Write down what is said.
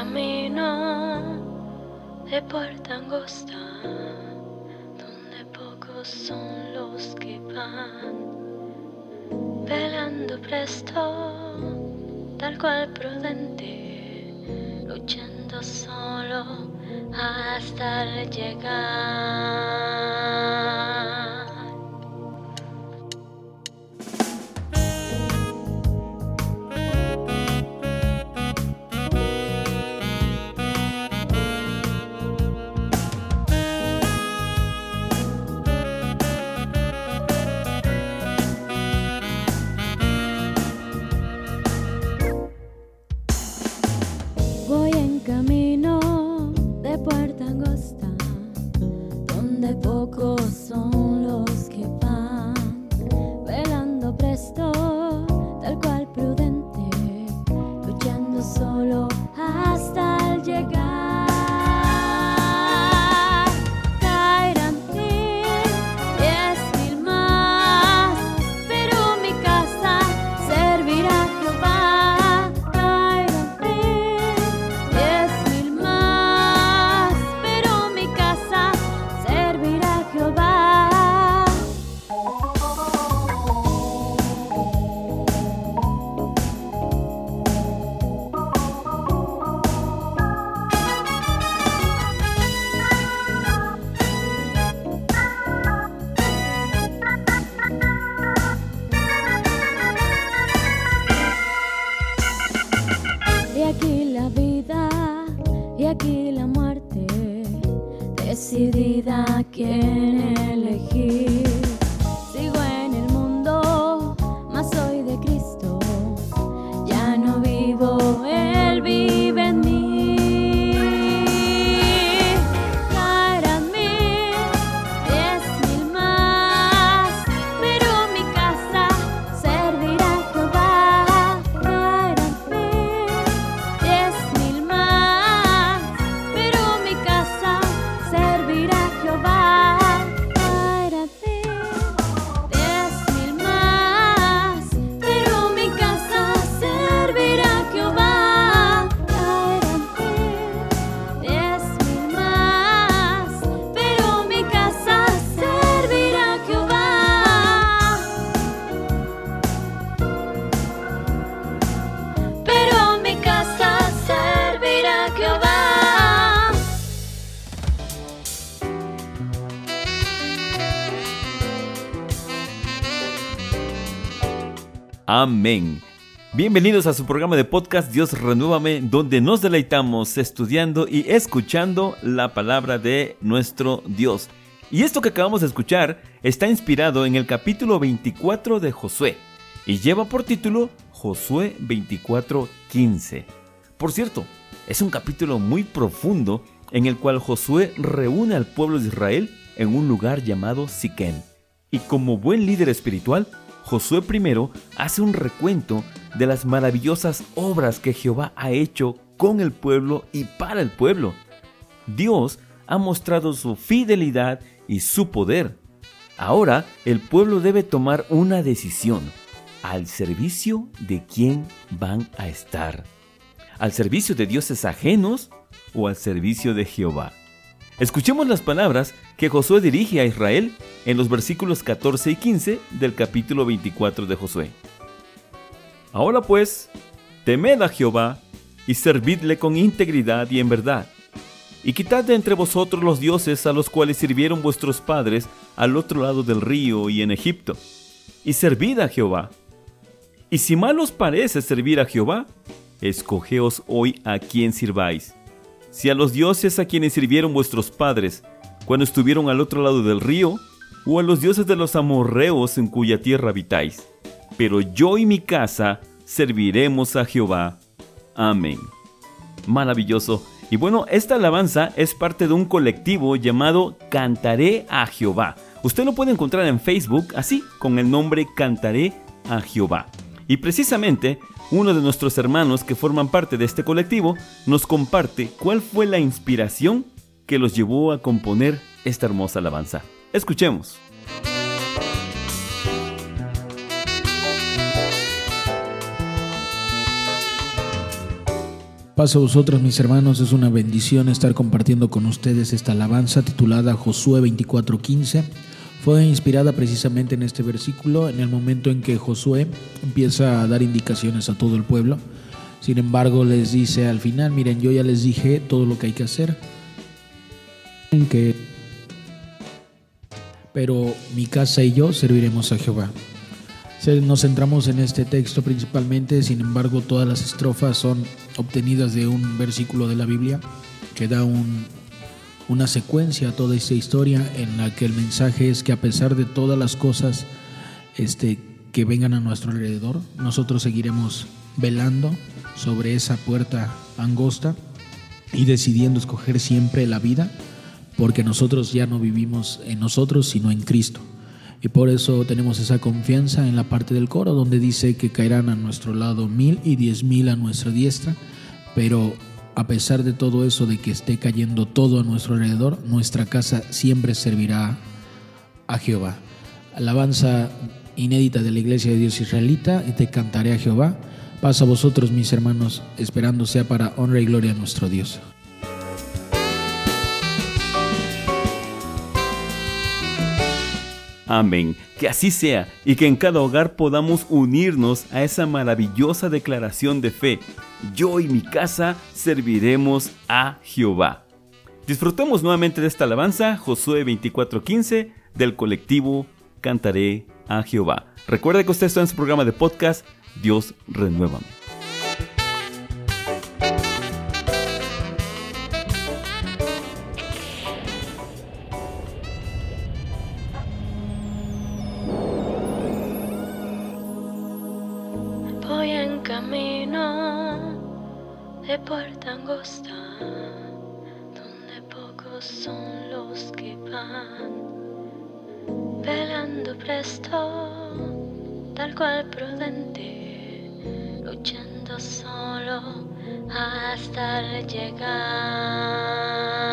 camino de puerta angosta, donde pocos son los que van, velando presto, tal cual prudente, luchando solo hasta llegar. decidida quién elegir. Amén. Bienvenidos a su programa de podcast Dios Renuévame, donde nos deleitamos estudiando y escuchando la palabra de nuestro Dios. Y esto que acabamos de escuchar está inspirado en el capítulo 24 de Josué y lleva por título Josué 24:15. Por cierto, es un capítulo muy profundo en el cual Josué reúne al pueblo de Israel en un lugar llamado Siquem. Y como buen líder espiritual, Josué I hace un recuento de las maravillosas obras que Jehová ha hecho con el pueblo y para el pueblo. Dios ha mostrado su fidelidad y su poder. Ahora el pueblo debe tomar una decisión. ¿Al servicio de quién van a estar? ¿Al servicio de dioses ajenos o al servicio de Jehová? Escuchemos las palabras que Josué dirige a Israel en los versículos 14 y 15 del capítulo 24 de Josué. Ahora pues, temed a Jehová y servidle con integridad y en verdad, y quitad de entre vosotros los dioses a los cuales sirvieron vuestros padres al otro lado del río y en Egipto, y servid a Jehová. Y si mal os parece servir a Jehová, escogeos hoy a quien sirváis si a los dioses a quienes sirvieron vuestros padres cuando estuvieron al otro lado del río, o a los dioses de los amorreos en cuya tierra habitáis. Pero yo y mi casa serviremos a Jehová. Amén. Maravilloso. Y bueno, esta alabanza es parte de un colectivo llamado Cantaré a Jehová. Usted lo puede encontrar en Facebook así, con el nombre Cantaré a Jehová. Y precisamente uno de nuestros hermanos que forman parte de este colectivo nos comparte cuál fue la inspiración que los llevó a componer esta hermosa alabanza. Escuchemos. Paz a vosotros mis hermanos, es una bendición estar compartiendo con ustedes esta alabanza titulada Josué 24:15. Fue inspirada precisamente en este versículo, en el momento en que Josué empieza a dar indicaciones a todo el pueblo. Sin embargo, les dice al final, miren, yo ya les dije todo lo que hay que hacer. Que pero mi casa y yo serviremos a Jehová. Nos centramos en este texto principalmente, sin embargo todas las estrofas son obtenidas de un versículo de la Biblia que da una secuencia a toda esta historia en la que el mensaje es que a pesar de todas las cosas este, que vengan a nuestro alrededor, nosotros seguiremos velando sobre esa puerta angosta y decidiendo escoger siempre la vida, porque nosotros ya no vivimos en nosotros, sino en Cristo. Y por eso tenemos esa confianza en la parte del coro donde dice que caerán a nuestro lado mil y diez mil a nuestra diestra, pero a pesar de todo eso, de que esté cayendo todo a nuestro alrededor, nuestra casa siempre servirá a Jehová. Alabanza inédita de la iglesia de Dios israelita, y te cantaré a Jehová. Pasa a vosotros, mis hermanos, esperando sea para honra y gloria a nuestro Dios. Amén. Que así sea y que en cada hogar podamos unirnos a esa maravillosa declaración de fe. Yo y mi casa serviremos a Jehová. Disfrutemos nuevamente de esta alabanza, Josué 24:15, del colectivo Cantaré a Jehová. Recuerda que usted está en su programa de podcast Dios Renuévame. De puerta angosta, donde pocos son los que van, velando presto, tal cual prudente, luchando solo hasta llegar.